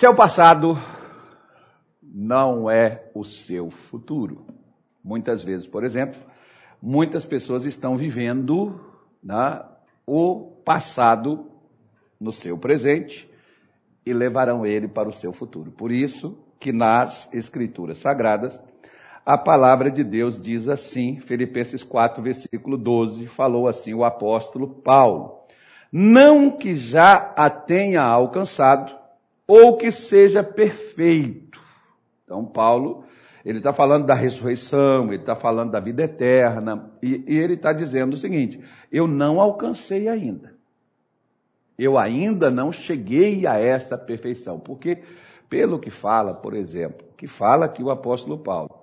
Seu passado não é o seu futuro. Muitas vezes, por exemplo, muitas pessoas estão vivendo né, o passado no seu presente e levarão ele para o seu futuro. Por isso que nas Escrituras Sagradas, a palavra de Deus diz assim, Filipenses 4, versículo 12, falou assim o apóstolo Paulo: Não que já a tenha alcançado, ou que seja perfeito. Então, Paulo, ele está falando da ressurreição, ele está falando da vida eterna, e, e ele está dizendo o seguinte: eu não alcancei ainda. Eu ainda não cheguei a essa perfeição. Porque, pelo que fala, por exemplo, que fala aqui o apóstolo Paulo,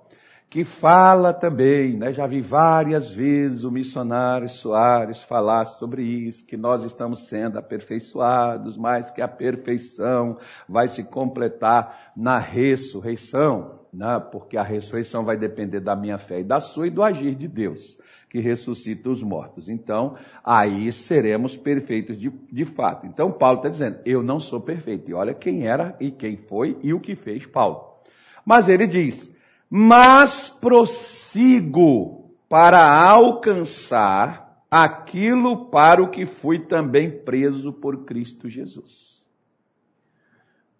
que fala também, né, já vi várias vezes o missionário Soares falar sobre isso, que nós estamos sendo aperfeiçoados, mas que a perfeição vai se completar na ressurreição, né, porque a ressurreição vai depender da minha fé e da sua e do agir de Deus, que ressuscita os mortos. Então, aí seremos perfeitos de, de fato. Então, Paulo está dizendo, eu não sou perfeito. E olha quem era e quem foi e o que fez Paulo. Mas ele diz, mas prossigo para alcançar aquilo para o que fui também preso por Cristo Jesus.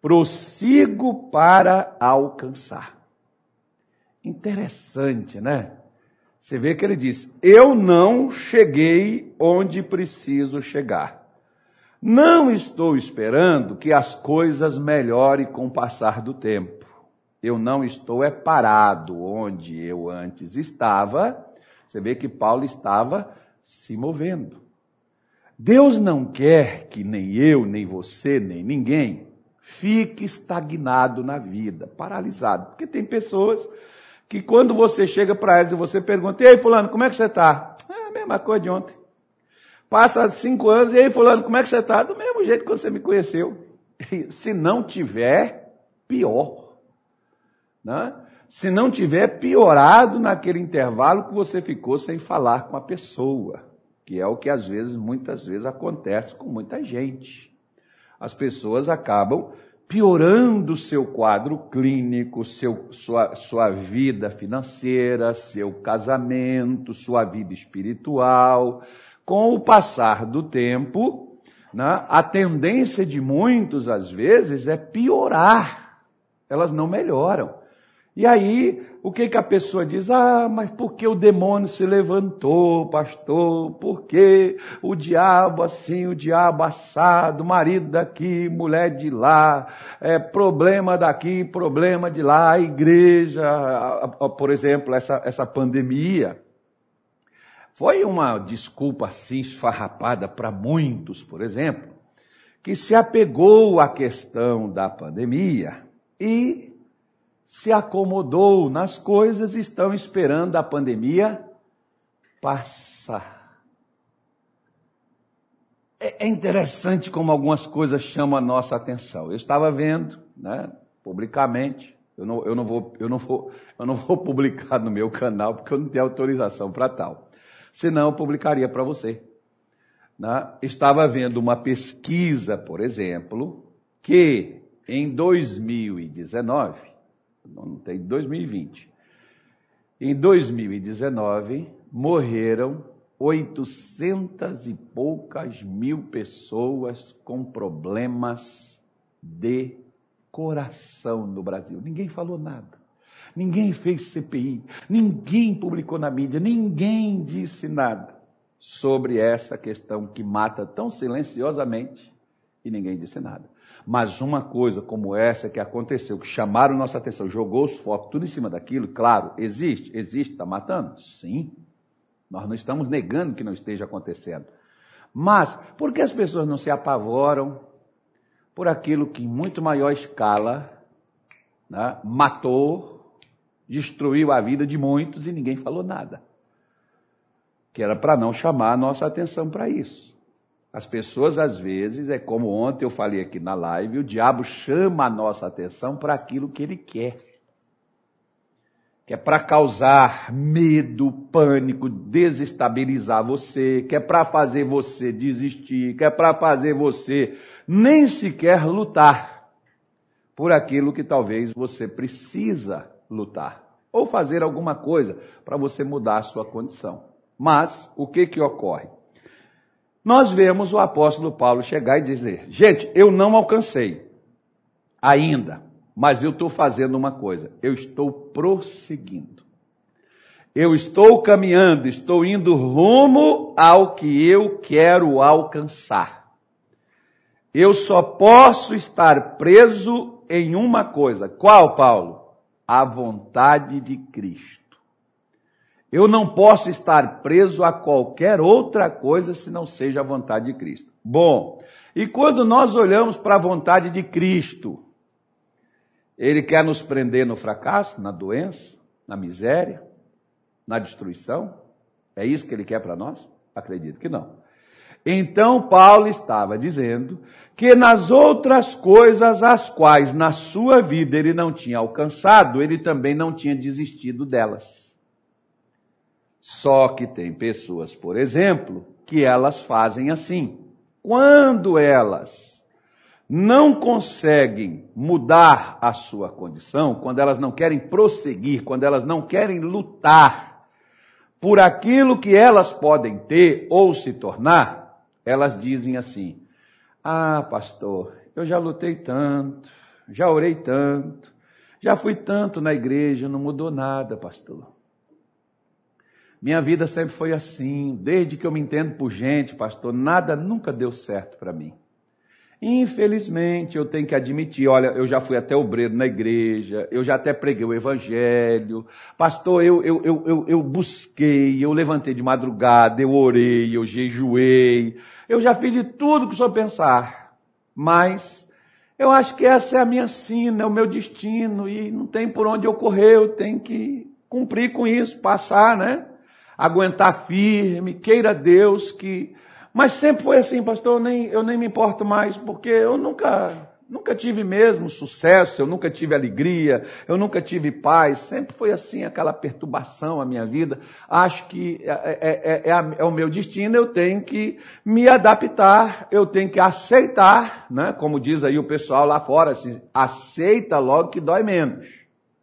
Prossigo para alcançar. Interessante, né? Você vê que ele diz: Eu não cheguei onde preciso chegar. Não estou esperando que as coisas melhorem com o passar do tempo. Eu não estou é parado onde eu antes estava. Você vê que Paulo estava se movendo. Deus não quer que nem eu, nem você, nem ninguém fique estagnado na vida, paralisado. Porque tem pessoas que quando você chega para elas e você pergunta, aí fulano, como é que você está? É a mesma coisa de ontem. Passa cinco anos, e aí fulano, como é que você está? Do mesmo jeito que você me conheceu. Se não tiver, pior né? se não tiver piorado naquele intervalo que você ficou sem falar com a pessoa, que é o que às vezes, muitas vezes acontece com muita gente. As pessoas acabam piorando seu quadro clínico, seu, sua, sua vida financeira, seu casamento, sua vida espiritual. Com o passar do tempo, né, a tendência de muitos, às vezes, é piorar. Elas não melhoram. E aí, o que, que a pessoa diz? Ah, mas por que o demônio se levantou, pastor? Por que o diabo assim, o diabo assado, marido daqui, mulher de lá, é, problema daqui, problema de lá, a igreja, por exemplo, essa, essa pandemia. Foi uma desculpa assim esfarrapada para muitos, por exemplo, que se apegou à questão da pandemia e se acomodou nas coisas e estão esperando a pandemia passar. É, é interessante como algumas coisas chamam a nossa atenção. Eu estava vendo, né, publicamente, eu não, eu não, vou, eu não, vou, eu não vou publicar no meu canal porque eu não tenho autorização para tal. Senão eu publicaria para você. Né? Estava vendo uma pesquisa, por exemplo, que em 2019 não tem 2020. Em 2019, morreram 800 e poucas mil pessoas com problemas de coração no Brasil. Ninguém falou nada. Ninguém fez CPI. Ninguém publicou na mídia. Ninguém disse nada sobre essa questão que mata tão silenciosamente e ninguém disse nada. Mas uma coisa como essa que aconteceu, que chamaram nossa atenção, jogou os focos tudo em cima daquilo, claro, existe, existe, está matando? Sim. Nós não estamos negando que não esteja acontecendo. Mas, por que as pessoas não se apavoram por aquilo que em muito maior escala né, matou, destruiu a vida de muitos e ninguém falou nada? Que era para não chamar a nossa atenção para isso. As pessoas, às vezes, é como ontem eu falei aqui na live, o diabo chama a nossa atenção para aquilo que ele quer. Que é para causar medo, pânico, desestabilizar você, que é para fazer você desistir, que é para fazer você nem sequer lutar. por aquilo que talvez você precisa lutar ou fazer alguma coisa para você mudar a sua condição. Mas o que que ocorre? Nós vemos o apóstolo Paulo chegar e dizer: gente, eu não alcancei ainda, mas eu estou fazendo uma coisa, eu estou prosseguindo. Eu estou caminhando, estou indo rumo ao que eu quero alcançar. Eu só posso estar preso em uma coisa. Qual, Paulo? A vontade de Cristo. Eu não posso estar preso a qualquer outra coisa se não seja a vontade de Cristo. Bom, e quando nós olhamos para a vontade de Cristo, ele quer nos prender no fracasso, na doença, na miséria, na destruição? É isso que ele quer para nós? Acredito que não. Então Paulo estava dizendo que nas outras coisas as quais na sua vida ele não tinha alcançado, ele também não tinha desistido delas. Só que tem pessoas, por exemplo, que elas fazem assim. Quando elas não conseguem mudar a sua condição, quando elas não querem prosseguir, quando elas não querem lutar por aquilo que elas podem ter ou se tornar, elas dizem assim: Ah, pastor, eu já lutei tanto, já orei tanto, já fui tanto na igreja, não mudou nada, pastor. Minha vida sempre foi assim, desde que eu me entendo por gente, pastor, nada nunca deu certo para mim. Infelizmente, eu tenho que admitir, olha, eu já fui até obreiro na igreja, eu já até preguei o evangelho, pastor, eu, eu, eu, eu, eu busquei, eu levantei de madrugada, eu orei, eu jejuei, eu já fiz de tudo que o senhor pensar, mas eu acho que essa é a minha sina, é o meu destino, e não tem por onde eu correr, eu tenho que cumprir com isso, passar, né? Aguentar firme, queira Deus que mas sempre foi assim, pastor, eu nem, eu nem me importo mais, porque eu nunca, nunca tive mesmo sucesso, eu nunca tive alegria, eu nunca tive paz, sempre foi assim aquela perturbação a minha vida. Acho que é, é, é, é, o meu destino, eu tenho que me adaptar, eu tenho que aceitar, né? como diz aí o pessoal lá fora, assim, aceita logo que dói menos.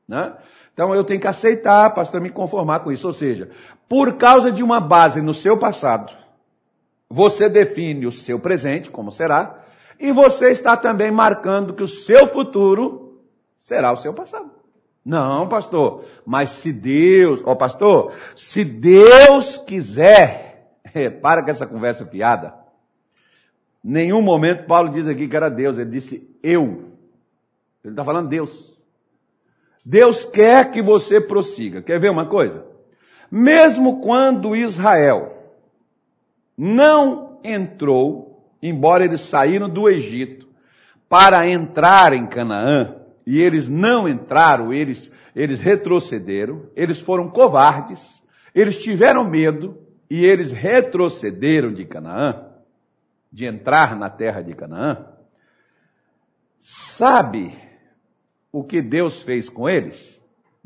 Né? Então eu tenho que aceitar, pastor, me conformar com isso. Ou seja, por causa de uma base no seu passado, você define o seu presente, como será, e você está também marcando que o seu futuro será o seu passado. Não, pastor, mas se Deus, ó oh, pastor, se Deus quiser, para com essa conversa piada. Nenhum momento Paulo diz aqui que era Deus, ele disse eu. Ele está falando Deus. Deus quer que você prossiga. Quer ver uma coisa? Mesmo quando Israel não entrou, embora eles saíram do Egito para entrar em Canaã, e eles não entraram, eles, eles retrocederam, eles foram covardes, eles tiveram medo e eles retrocederam de Canaã, de entrar na terra de Canaã. Sabe o que Deus fez com eles?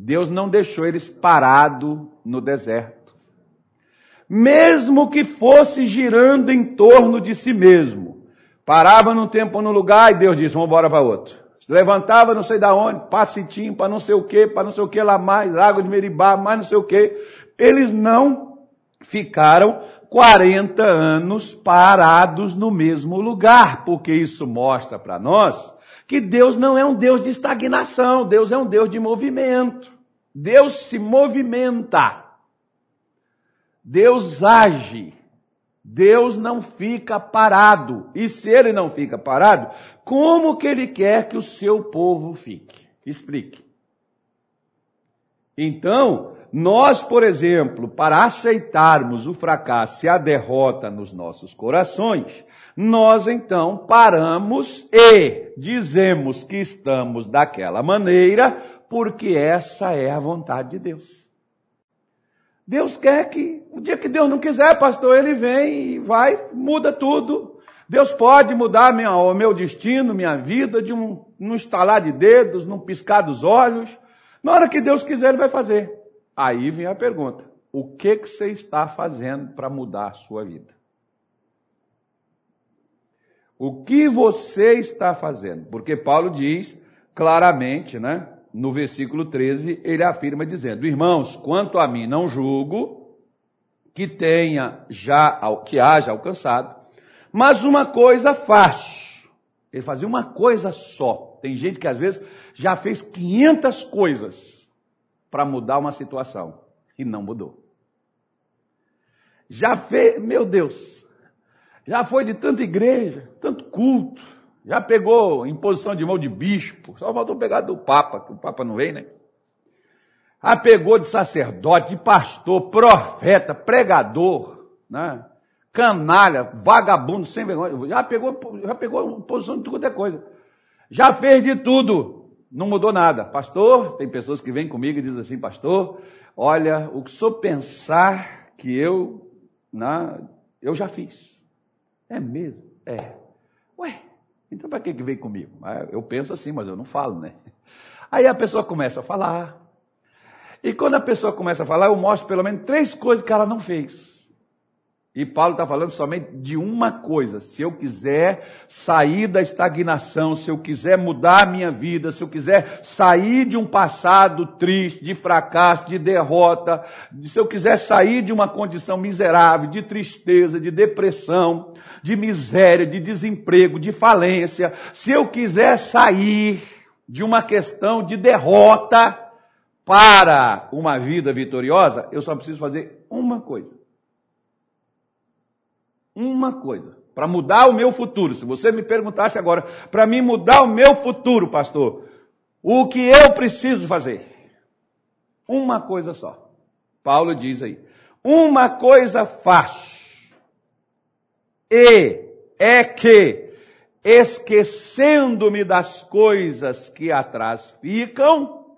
Deus não deixou eles parados no deserto mesmo que fosse girando em torno de si mesmo. Parava num tempo num lugar e Deus disse, vamos embora para outro. Levantava não sei da onde, passitinho para não sei o que, para não sei o que lá mais, água de Meribá, mais não sei o que. Eles não ficaram 40 anos parados no mesmo lugar, porque isso mostra para nós que Deus não é um Deus de estagnação, Deus é um Deus de movimento. Deus se movimenta. Deus age. Deus não fica parado. E se ele não fica parado, como que ele quer que o seu povo fique? Explique. Então, nós, por exemplo, para aceitarmos o fracasso e a derrota nos nossos corações, nós então paramos e dizemos que estamos daquela maneira, porque essa é a vontade de Deus. Deus quer que, o dia que Deus não quiser, pastor, ele vem e vai, muda tudo. Deus pode mudar minha, o meu destino, minha vida, de um, num estalar de dedos, num piscar dos olhos. Na hora que Deus quiser, ele vai fazer. Aí vem a pergunta: o que, que você está fazendo para mudar a sua vida? O que você está fazendo? Porque Paulo diz claramente, né? No versículo 13, ele afirma dizendo: Irmãos, quanto a mim não julgo que tenha já que haja alcançado, mas uma coisa faço. Ele fazia uma coisa só. Tem gente que às vezes já fez 500 coisas para mudar uma situação e não mudou. Já fez, meu Deus, já foi de tanta igreja, tanto culto, já pegou em posição de mão de bispo, só faltou pegar do Papa, que o Papa não vem, né? Já pegou de sacerdote, de pastor, profeta, pregador, né? canalha, vagabundo, sem vergonha. Já pegou, já pegou posição de quanto é coisa. Já fez de tudo. Não mudou nada. Pastor, tem pessoas que vêm comigo e dizem assim, pastor, olha, o que sou pensar que eu, né, eu já fiz. É mesmo? É. Ué, então para que, que vem comigo? Ah, eu penso assim, mas eu não falo, né? Aí a pessoa começa a falar. E quando a pessoa começa a falar, eu mostro pelo menos três coisas que ela não fez. E Paulo está falando somente de uma coisa: se eu quiser sair da estagnação, se eu quiser mudar a minha vida, se eu quiser sair de um passado triste, de fracasso, de derrota, se eu quiser sair de uma condição miserável, de tristeza, de depressão, de miséria, de desemprego, de falência, se eu quiser sair de uma questão de derrota para uma vida vitoriosa, eu só preciso fazer uma coisa uma coisa, para mudar o meu futuro. Se você me perguntasse agora, para mim mudar o meu futuro, pastor, o que eu preciso fazer? Uma coisa só. Paulo diz aí: uma coisa faço. E é que, esquecendo-me das coisas que atrás ficam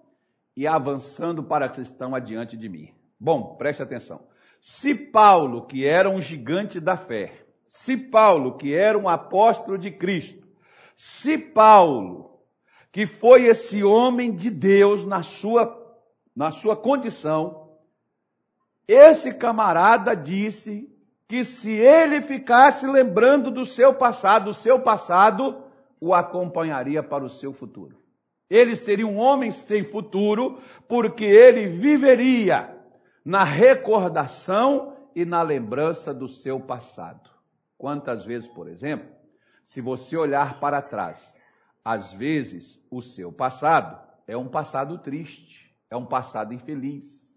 e avançando para as que estão adiante de mim. Bom, preste atenção. Se Paulo, que era um gigante da fé, se Paulo, que era um apóstolo de Cristo, se Paulo, que foi esse homem de Deus na sua, na sua condição, esse camarada disse que se ele ficasse lembrando do seu passado, o seu passado o acompanharia para o seu futuro. Ele seria um homem sem futuro, porque ele viveria na recordação e na lembrança do seu passado. Quantas vezes, por exemplo, se você olhar para trás, às vezes o seu passado é um passado triste, é um passado infeliz.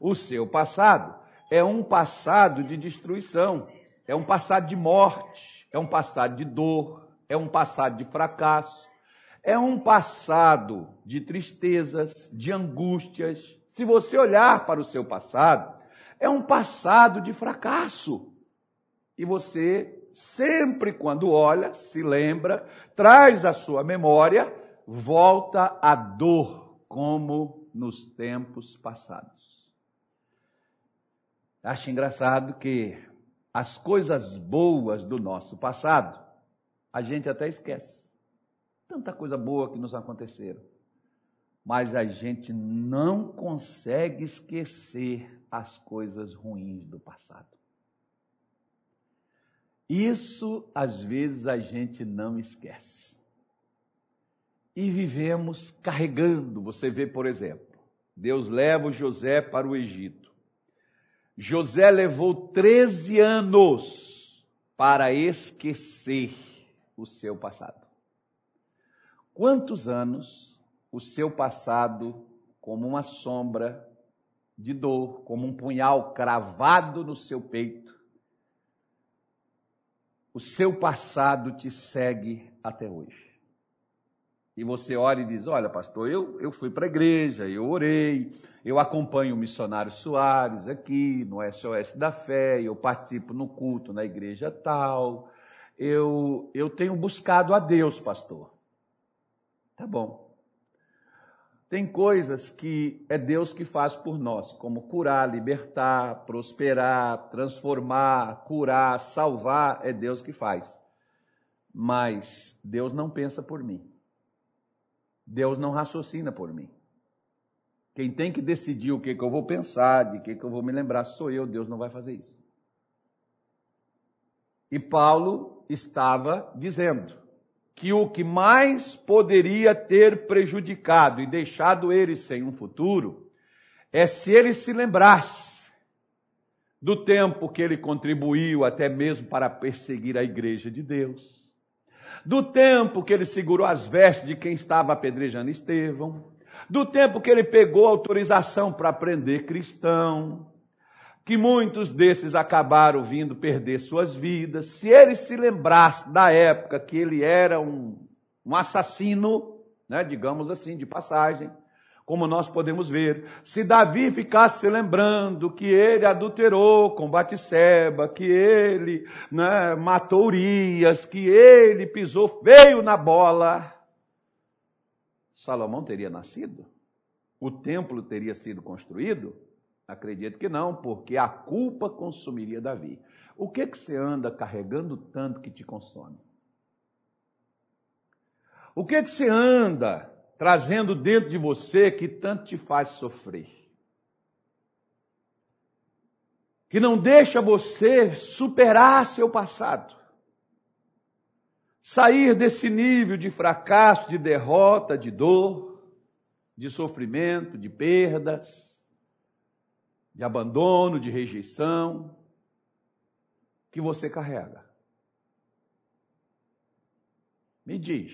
O seu passado é um passado de destruição, é um passado de morte, é um passado de dor, é um passado de fracasso, é um passado de tristezas, de angústias, se você olhar para o seu passado, é um passado de fracasso. E você, sempre quando olha, se lembra, traz à sua memória, volta à dor, como nos tempos passados. Acho engraçado que as coisas boas do nosso passado, a gente até esquece. Tanta coisa boa que nos aconteceram mas a gente não consegue esquecer as coisas ruins do passado. Isso, às vezes, a gente não esquece. E vivemos carregando. Você vê, por exemplo, Deus leva José para o Egito. José levou 13 anos para esquecer o seu passado. Quantos anos o seu passado como uma sombra de dor, como um punhal cravado no seu peito. O seu passado te segue até hoje. E você ora e diz: Olha, pastor, eu, eu fui para a igreja, eu orei, eu acompanho o missionário Soares aqui no SOS da Fé, eu participo no culto na igreja tal. Eu, eu tenho buscado a Deus, pastor. Tá bom. Tem coisas que é Deus que faz por nós, como curar, libertar, prosperar, transformar, curar, salvar, é Deus que faz. Mas Deus não pensa por mim. Deus não raciocina por mim. Quem tem que decidir o que, que eu vou pensar, de que, que eu vou me lembrar, sou eu, Deus não vai fazer isso. E Paulo estava dizendo: que o que mais poderia ter prejudicado e deixado ele sem um futuro é se ele se lembrasse do tempo que ele contribuiu até mesmo para perseguir a igreja de Deus, do tempo que ele segurou as vestes de quem estava apedrejando Estevão, do tempo que ele pegou autorização para prender cristão, que muitos desses acabaram vindo perder suas vidas. Se ele se lembrasse da época que ele era um, um assassino, né, digamos assim, de passagem, como nós podemos ver, se Davi ficasse se lembrando que ele adulterou com Batseba, que ele né, matou Urias, que ele pisou feio na bola, Salomão teria nascido? O templo teria sido construído? Acredito que não, porque a culpa consumiria Davi. O que que você anda carregando tanto que te consome? O que que você anda trazendo dentro de você que tanto te faz sofrer? Que não deixa você superar seu passado. Sair desse nível de fracasso, de derrota, de dor, de sofrimento, de perdas de abandono, de rejeição que você carrega. Me diz,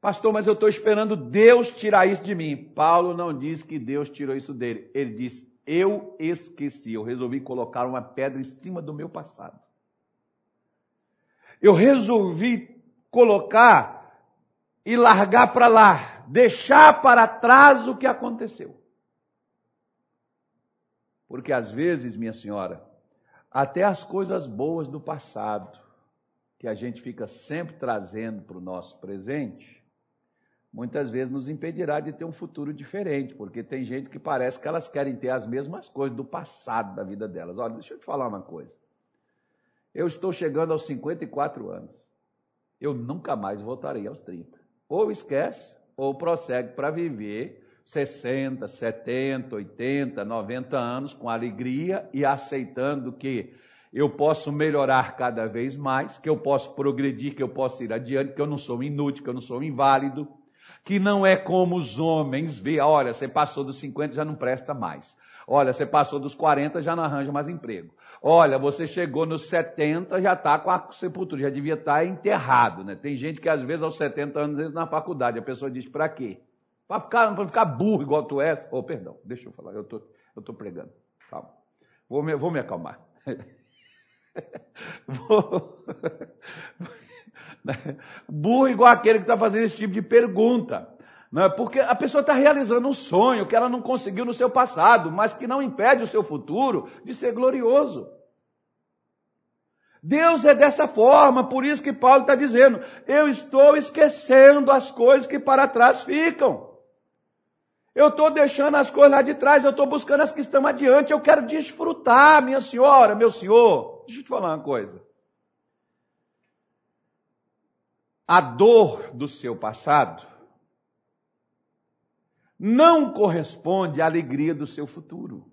pastor, mas eu estou esperando Deus tirar isso de mim. Paulo não diz que Deus tirou isso dele. Ele diz: Eu esqueci, eu resolvi colocar uma pedra em cima do meu passado. Eu resolvi colocar e largar para lá, deixar para trás o que aconteceu. Porque às vezes, minha senhora, até as coisas boas do passado, que a gente fica sempre trazendo para o nosso presente, muitas vezes nos impedirá de ter um futuro diferente, porque tem gente que parece que elas querem ter as mesmas coisas do passado da vida delas. Olha, deixa eu te falar uma coisa. Eu estou chegando aos 54 anos. Eu nunca mais voltarei aos 30. Ou esquece, ou prossegue para viver 60, 70, 80, 90 anos com alegria e aceitando que eu posso melhorar cada vez mais, que eu posso progredir, que eu posso ir adiante, que eu não sou inútil, que eu não sou inválido, que não é como os homens vê, olha, você passou dos 50 já não presta mais. Olha, você passou dos 40 já não arranja mais emprego. Olha, você chegou nos 70 já está com a sepultura, já devia estar tá enterrado, né? Tem gente que às vezes aos 70 anos na faculdade, a pessoa diz para quê? Para ficar, para ficar burro igual tu és. Oh, perdão, deixa eu falar, eu tô, estou tô pregando. Calma. Vou me, vou me acalmar. burro igual aquele que está fazendo esse tipo de pergunta. Não é? Porque a pessoa está realizando um sonho que ela não conseguiu no seu passado, mas que não impede o seu futuro de ser glorioso. Deus é dessa forma, por isso que Paulo está dizendo: eu estou esquecendo as coisas que para trás ficam. Eu estou deixando as coisas lá de trás, eu estou buscando as que estão adiante, eu quero desfrutar, minha senhora, meu senhor. Deixa eu te falar uma coisa. A dor do seu passado não corresponde à alegria do seu futuro.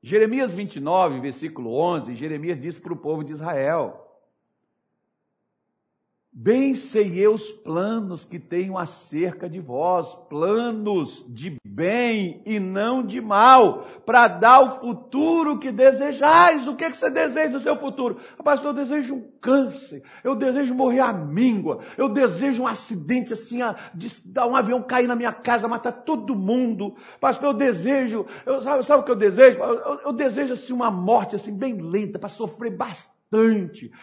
Jeremias 29, versículo 11, Jeremias diz para o povo de Israel: Bem sei eu os planos que tenho acerca de vós, planos de bem e não de mal, para dar o futuro que desejais. O que, que você deseja no seu futuro? Pastor, eu desejo um câncer, eu desejo morrer à míngua, eu desejo um acidente assim, de dar um avião cair na minha casa, matar todo mundo. Pastor, eu desejo, eu, sabe, sabe o que eu desejo? Eu, eu, eu desejo assim, uma morte assim, bem lenta, para sofrer bastante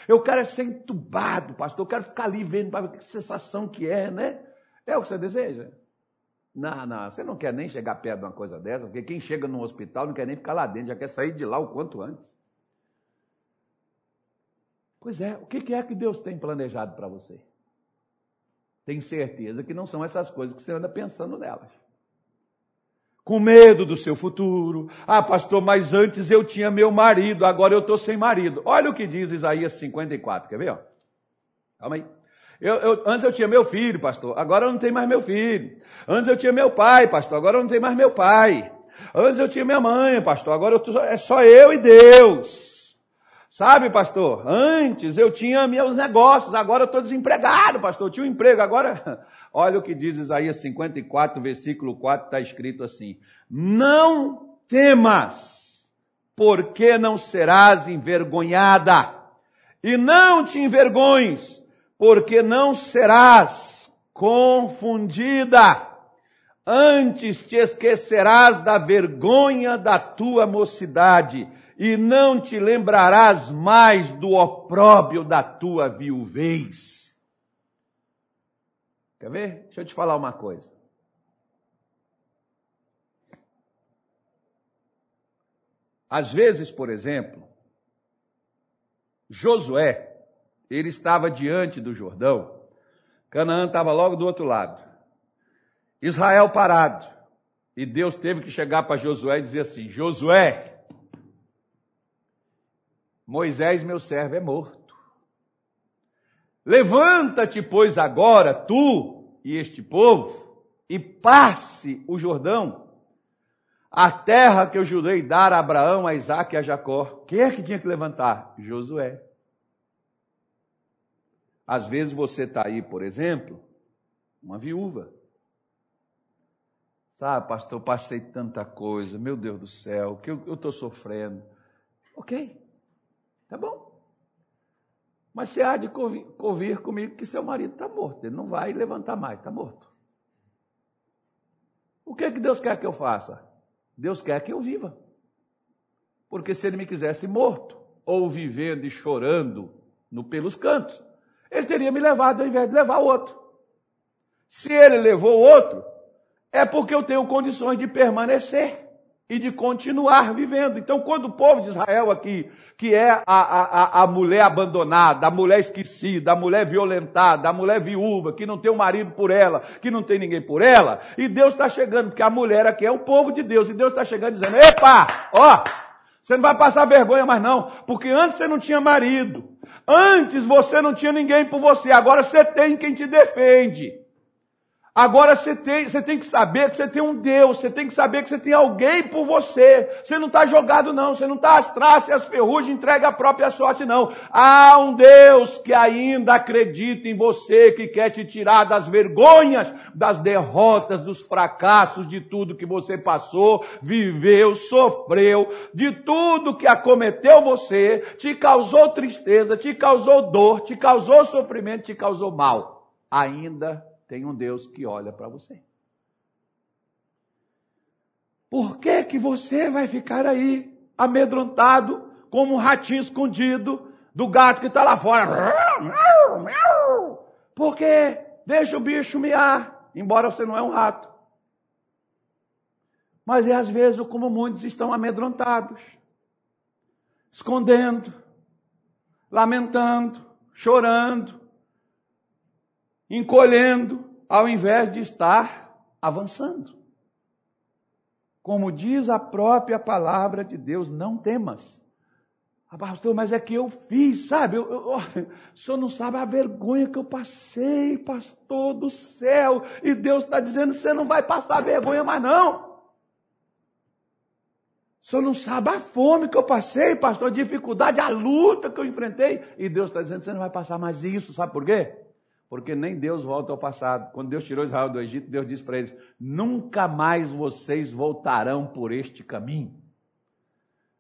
Eu quero é ser entubado, pastor. Eu quero ficar ali vendo para ver que sensação que é, né? É o que você deseja? Não, não, você não quer nem chegar perto de uma coisa dessa, porque quem chega no hospital não quer nem ficar lá dentro, já quer sair de lá o quanto antes. Pois é, o que é que Deus tem planejado para você? Tem certeza que não são essas coisas que você anda pensando nelas com medo do seu futuro. Ah, pastor, mas antes eu tinha meu marido, agora eu estou sem marido. Olha o que diz Isaías 54, quer ver? Ó? Calma aí. Eu, eu, antes eu tinha meu filho, pastor, agora eu não tenho mais meu filho. Antes eu tinha meu pai, pastor, agora eu não tenho mais meu pai. Antes eu tinha minha mãe, pastor, agora tô, é só eu e Deus. Sabe, pastor, antes eu tinha meus negócios, agora eu estou desempregado, pastor, eu tinha um emprego, agora. Olha o que diz Isaías 54, versículo 4, está escrito assim: Não temas, porque não serás envergonhada, e não te envergonhes, porque não serás confundida. Antes te esquecerás da vergonha da tua mocidade e não te lembrarás mais do opróbio da tua viuvez. Quer ver? Deixa eu te falar uma coisa. Às vezes, por exemplo, Josué, ele estava diante do Jordão, Canaã estava logo do outro lado, Israel parado, e Deus teve que chegar para Josué e dizer assim: Josué, Moisés, meu servo, é morto. Levanta-te, pois, agora, tu e este povo, e passe o Jordão, a terra que eu jurei dar a Abraão, a Isaac e a Jacó. Quem é que tinha que levantar? Josué. Às vezes você está aí, por exemplo, uma viúva. Sabe, pastor, eu passei tanta coisa, meu Deus do céu, que eu estou sofrendo. Ok. Tá bom. Mas você há de convir comigo que seu marido está morto. Ele não vai levantar mais, está morto. O que, é que Deus quer que eu faça? Deus quer que eu viva. Porque se ele me quisesse morto, ou vivendo e chorando no, pelos cantos, ele teria me levado ao invés de levar o outro. Se ele levou o outro, é porque eu tenho condições de permanecer e de continuar vivendo. Então, quando o povo de Israel aqui, que é a, a, a mulher abandonada, a mulher esquecida, a mulher violentada, a mulher viúva, que não tem um marido por ela, que não tem ninguém por ela, e Deus está chegando, porque a mulher aqui é o povo de Deus, e Deus está chegando dizendo, epa, ó, você não vai passar vergonha mais não, porque antes você não tinha marido, antes você não tinha ninguém por você, agora você tem quem te defende. Agora você tem, você tem que saber que você tem um Deus, você tem que saber que você tem alguém por você. Você não está jogado, não, você não está às traças e às entrega a própria sorte, não. Há um Deus que ainda acredita em você, que quer te tirar das vergonhas, das derrotas, dos fracassos, de tudo que você passou, viveu, sofreu, de tudo que acometeu você, te causou tristeza, te causou dor, te causou sofrimento, te causou mal. Ainda tem um Deus que olha para você. Por que que você vai ficar aí amedrontado como um ratinho escondido do gato que está lá fora? Porque deixa o bicho miar, embora você não é um rato. Mas é às vezes como muitos estão amedrontados, escondendo, lamentando, chorando, encolhendo, ao invés de estar avançando. Como diz a própria palavra de Deus, não temas. Ah, pastor, mas é que eu fiz, sabe? Eu, eu, o senhor não sabe a vergonha que eu passei, pastor do céu. E Deus está dizendo: você não vai passar vergonha mais não. O senhor não sabe a fome que eu passei, pastor, a dificuldade, a luta que eu enfrentei. E Deus está dizendo: você não vai passar mais isso, sabe por quê? Porque nem Deus volta ao passado. Quando Deus tirou Israel do Egito, Deus disse para eles: nunca mais vocês voltarão por este caminho.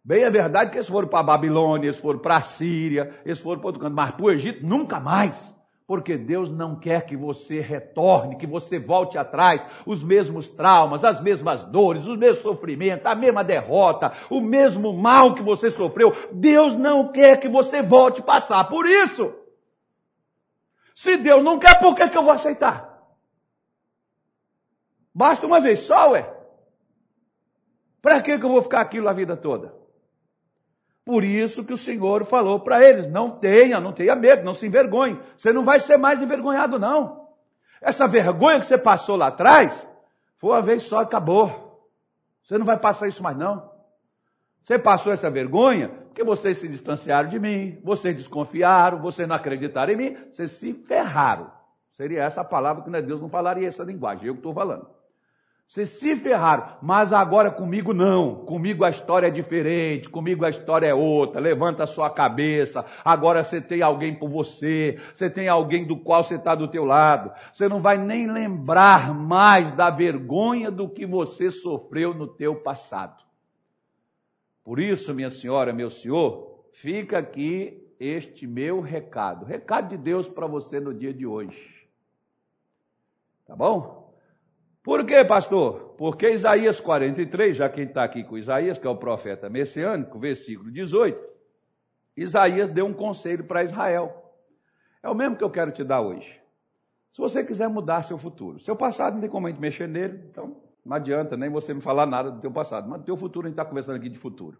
Bem, é verdade que eles foram para a Babilônia, eles foram para a Síria, eles foram para outro canto, mas para o Egito nunca mais. Porque Deus não quer que você retorne, que você volte atrás, os mesmos traumas, as mesmas dores, os mesmos sofrimentos, a mesma derrota, o mesmo mal que você sofreu. Deus não quer que você volte a passar por isso. Se Deus não quer, por que, que eu vou aceitar? Basta uma vez só, ué. Para que, que eu vou ficar aquilo a vida toda? Por isso que o Senhor falou para eles: não tenha, não tenha medo, não se envergonhe. Você não vai ser mais envergonhado, não. Essa vergonha que você passou lá atrás, foi uma vez só acabou. Você não vai passar isso mais, não. Você passou essa vergonha porque vocês se distanciaram de mim, vocês desconfiaram, vocês não acreditaram em mim, vocês se ferraram. Seria essa a palavra que não é Deus não falaria essa linguagem, eu que estou falando. Vocês se ferraram, mas agora comigo não. Comigo a história é diferente, comigo a história é outra. Levanta a sua cabeça. Agora você tem alguém por você, você tem alguém do qual você está do teu lado. Você não vai nem lembrar mais da vergonha do que você sofreu no teu passado. Por isso, minha senhora, meu senhor, fica aqui este meu recado. Recado de Deus para você no dia de hoje. Tá bom? Por quê, pastor? Porque Isaías 43, já quem está aqui com Isaías, que é o profeta messiânico, versículo 18, Isaías deu um conselho para Israel. É o mesmo que eu quero te dar hoje. Se você quiser mudar seu futuro, seu passado não tem como a gente mexer nele, então não adianta nem você me falar nada do teu passado, mas do teu futuro a gente está conversando aqui de futuro.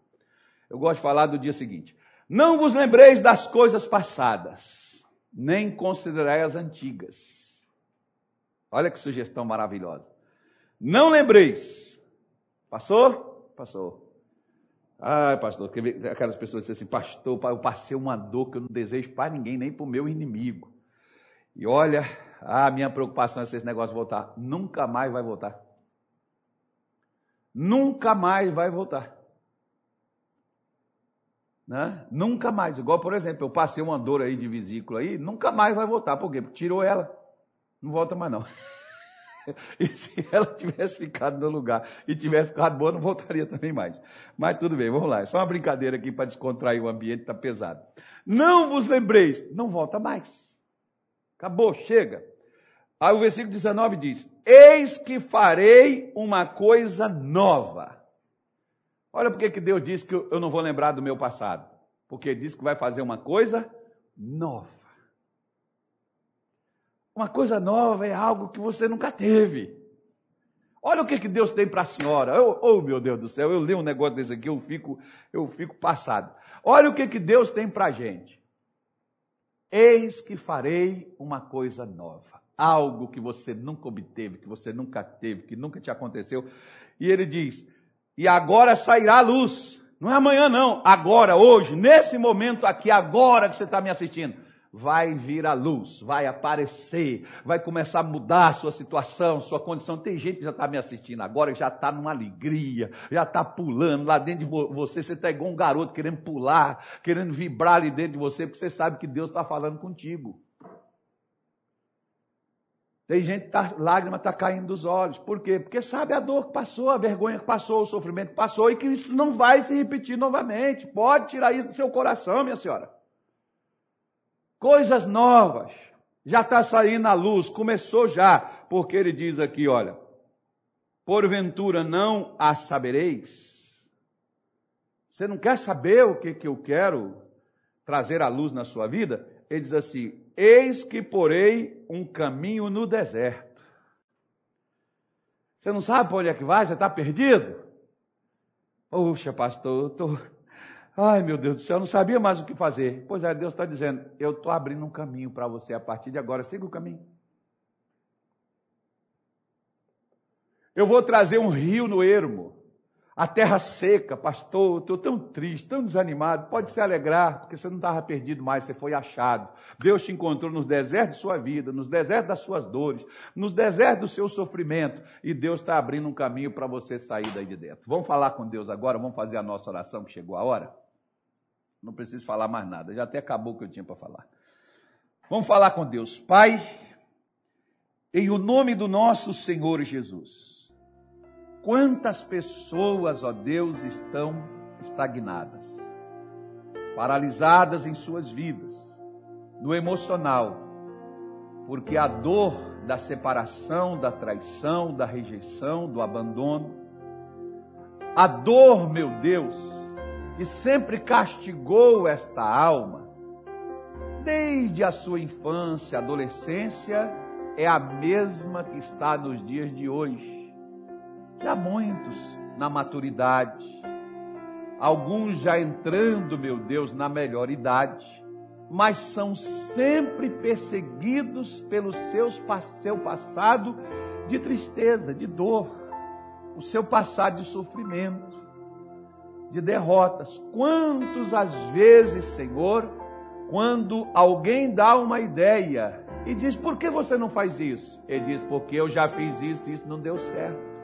Eu gosto de falar do dia seguinte. Não vos lembreis das coisas passadas, nem considerai as antigas. Olha que sugestão maravilhosa. Não lembreis. Passou? Passou. Ai, pastor, aquelas pessoas dizem assim, pastor, eu passei uma dor que eu não desejo para ninguém, nem para o meu inimigo. E olha, a minha preocupação é se esse negócio voltar. Nunca mais vai voltar. Nunca mais vai voltar. Né? Nunca mais. Igual, por exemplo, eu passei uma dor aí de vesícula aí, nunca mais vai voltar. Por quê? Porque tirou ela. Não volta mais não. E se ela tivesse ficado no lugar e tivesse ficado boa, não voltaria também mais. Mas tudo bem, vamos lá. É só uma brincadeira aqui para descontrair o ambiente, está pesado. Não vos lembreis, não volta mais. Acabou, chega. Aí o versículo 19 diz: Eis que farei uma coisa nova. Olha porque que Deus disse que eu não vou lembrar do meu passado. Porque disse que vai fazer uma coisa nova. Uma coisa nova é algo que você nunca teve. Olha o que, que Deus tem para a senhora. Eu, oh, meu Deus do céu, eu leio um negócio desse aqui, eu fico, eu fico passado. Olha o que, que Deus tem para a gente. Eis que farei uma coisa nova. Algo que você nunca obteve, que você nunca teve, que nunca te aconteceu. E ele diz: E agora sairá a luz. Não é amanhã, não. Agora, hoje, nesse momento aqui, agora que você está me assistindo vai vir a luz, vai aparecer, vai começar a mudar a sua situação, sua condição. Tem gente que já está me assistindo agora, já está numa alegria, já está pulando lá dentro de você. Você está igual um garoto querendo pular, querendo vibrar ali dentro de você, porque você sabe que Deus está falando contigo. Tem gente tá, lágrima está caindo dos olhos. Por quê? Porque sabe a dor que passou, a vergonha que passou, o sofrimento que passou e que isso não vai se repetir novamente. Pode tirar isso do seu coração, minha senhora coisas novas. Já está saindo à luz, começou já, porque ele diz aqui, olha, porventura não a sabereis? Você não quer saber o que, que eu quero trazer à luz na sua vida? Ele diz assim: Eis que porei um caminho no deserto. Você não sabe para onde é que vai? Você está perdido? Poxa, pastor, eu estou Ai, meu Deus do céu, eu não sabia mais o que fazer. Pois é, Deus está dizendo: eu estou abrindo um caminho para você a partir de agora. Siga o caminho. Eu vou trazer um rio no ermo. A terra seca, pastor, estou tão triste, tão desanimado. Pode se alegrar, porque você não estava perdido mais, você foi achado. Deus te encontrou nos desertos de sua vida, nos desertos das suas dores, nos desertos do seu sofrimento. E Deus está abrindo um caminho para você sair daí de dentro. Vamos falar com Deus agora, vamos fazer a nossa oração que chegou a hora? Não preciso falar mais nada, já até acabou o que eu tinha para falar. Vamos falar com Deus. Pai, em o nome do nosso Senhor Jesus, quantas pessoas, ó Deus, estão estagnadas, paralisadas em suas vidas, no emocional, porque a dor da separação, da traição, da rejeição, do abandono, a dor, meu Deus, e sempre castigou esta alma, desde a sua infância, adolescência, é a mesma que está nos dias de hoje. Já muitos na maturidade, alguns já entrando, meu Deus, na melhor idade, mas são sempre perseguidos pelo seus, seu passado de tristeza, de dor, o seu passado de sofrimento de derrotas. Quantos às vezes, Senhor, quando alguém dá uma ideia e diz: Por que você não faz isso? Ele diz: Porque eu já fiz isso e isso não deu certo.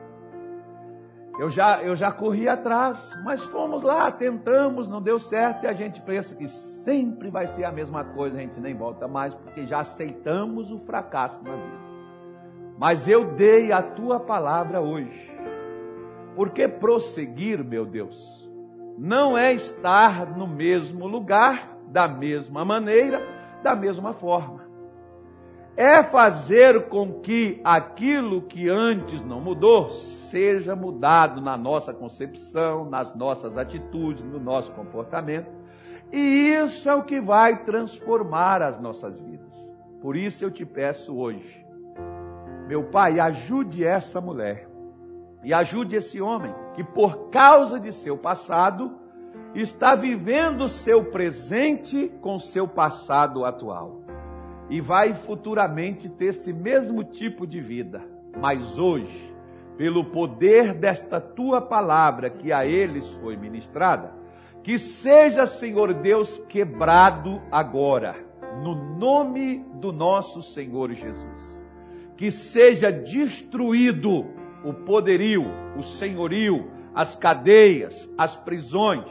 Eu já, eu já corri atrás, mas fomos lá, tentamos, não deu certo e a gente pensa que sempre vai ser a mesma coisa, a gente nem volta mais, porque já aceitamos o fracasso na vida. Mas eu dei a tua palavra hoje. Porque prosseguir, meu Deus, não é estar no mesmo lugar, da mesma maneira, da mesma forma é fazer com que aquilo que antes não mudou seja mudado na nossa concepção, nas nossas atitudes, no nosso comportamento. E isso é o que vai transformar as nossas vidas. Por isso eu te peço hoje, meu Pai, ajude essa mulher e ajude esse homem que, por causa de seu passado, está vivendo seu presente com seu passado atual e vai futuramente ter esse mesmo tipo de vida. Mas hoje, pelo poder desta tua palavra que a eles foi ministrada, que seja, Senhor Deus, quebrado agora, no nome do nosso Senhor Jesus. Que seja destruído o poderio, o senhorio, as cadeias, as prisões,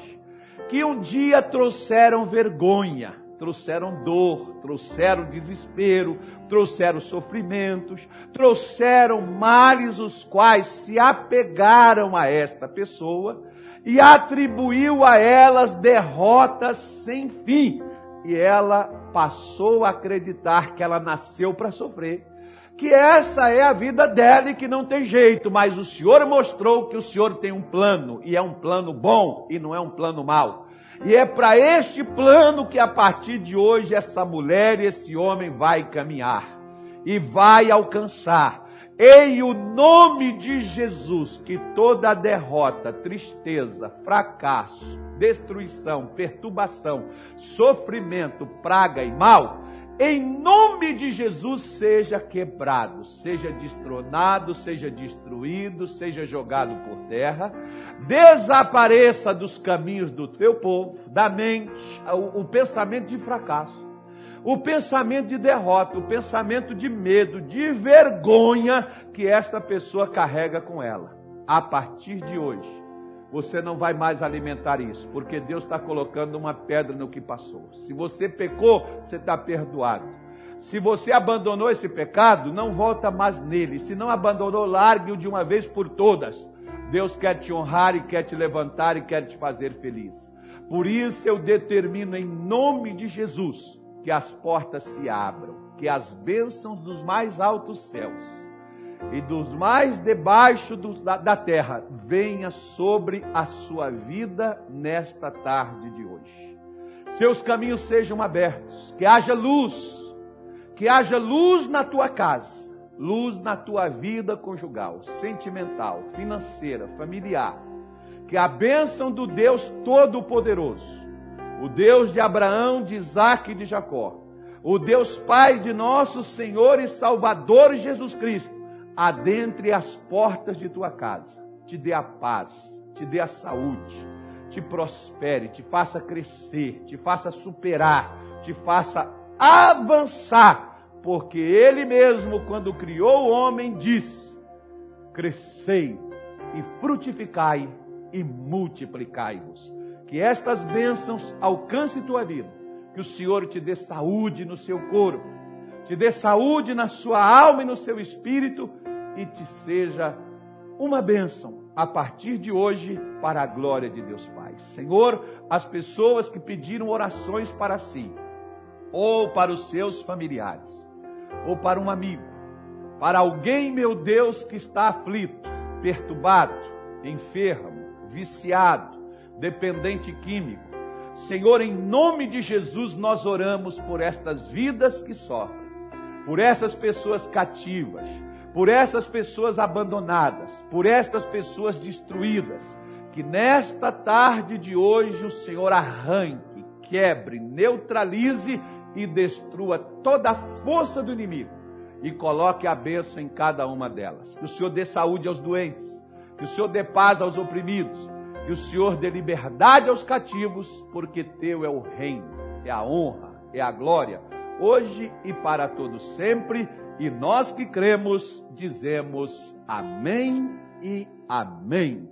que um dia trouxeram vergonha, trouxeram dor, trouxeram desespero, trouxeram sofrimentos, trouxeram males os quais se apegaram a esta pessoa e atribuiu a elas derrotas sem fim. E ela passou a acreditar que ela nasceu para sofrer, que essa é a vida dela e que não tem jeito, mas o Senhor mostrou que o Senhor tem um plano e é um plano bom e não é um plano mau. E é para este plano que a partir de hoje essa mulher e esse homem vai caminhar e vai alcançar. Em o nome de Jesus, que toda derrota, tristeza, fracasso, destruição, perturbação, sofrimento, praga e mal em nome de Jesus, seja quebrado, seja destronado, seja destruído, seja jogado por terra, desapareça dos caminhos do teu povo, da mente, o, o pensamento de fracasso, o pensamento de derrota, o pensamento de medo, de vergonha que esta pessoa carrega com ela. A partir de hoje, você não vai mais alimentar isso, porque Deus está colocando uma pedra no que passou. Se você pecou, você está perdoado. Se você abandonou esse pecado, não volta mais nele. Se não abandonou, largue-o de uma vez por todas. Deus quer te honrar e quer te levantar e quer te fazer feliz. Por isso eu determino em nome de Jesus que as portas se abram, que as bênçãos dos mais altos céus e dos mais debaixo do, da, da terra venha sobre a sua vida nesta tarde de hoje. Seus caminhos sejam abertos, que haja luz, que haja luz na tua casa, luz na tua vida conjugal, sentimental, financeira, familiar. Que a bênção do Deus Todo-Poderoso, o Deus de Abraão, de Isaac e de Jacó, o Deus Pai de nosso Senhor e Salvador Jesus Cristo, adentre as portas de tua casa, te dê a paz, te dê a saúde, te prospere, te faça crescer, te faça superar, te faça avançar, porque Ele mesmo, quando criou o homem, disse: crescei e frutificai e multiplicai-vos. Que estas bênçãos alcancem tua vida, que o Senhor te dê saúde no seu corpo, te dê saúde na sua alma e no seu espírito e te seja uma bênção a partir de hoje para a glória de Deus Pai. Senhor, as pessoas que pediram orações para si, ou para os seus familiares, ou para um amigo, para alguém, meu Deus, que está aflito, perturbado, enfermo, viciado, dependente químico. Senhor, em nome de Jesus, nós oramos por estas vidas que sofrem, por essas pessoas cativas, por essas pessoas abandonadas, por estas pessoas destruídas, que nesta tarde de hoje o Senhor arranque, quebre, neutralize e destrua toda a força do inimigo e coloque a bênção em cada uma delas. Que o Senhor dê saúde aos doentes, que o Senhor dê paz aos oprimidos, que o Senhor dê liberdade aos cativos, porque teu é o reino, é a honra, é a glória, hoje e para todos sempre. E nós que cremos, dizemos amém e Amém.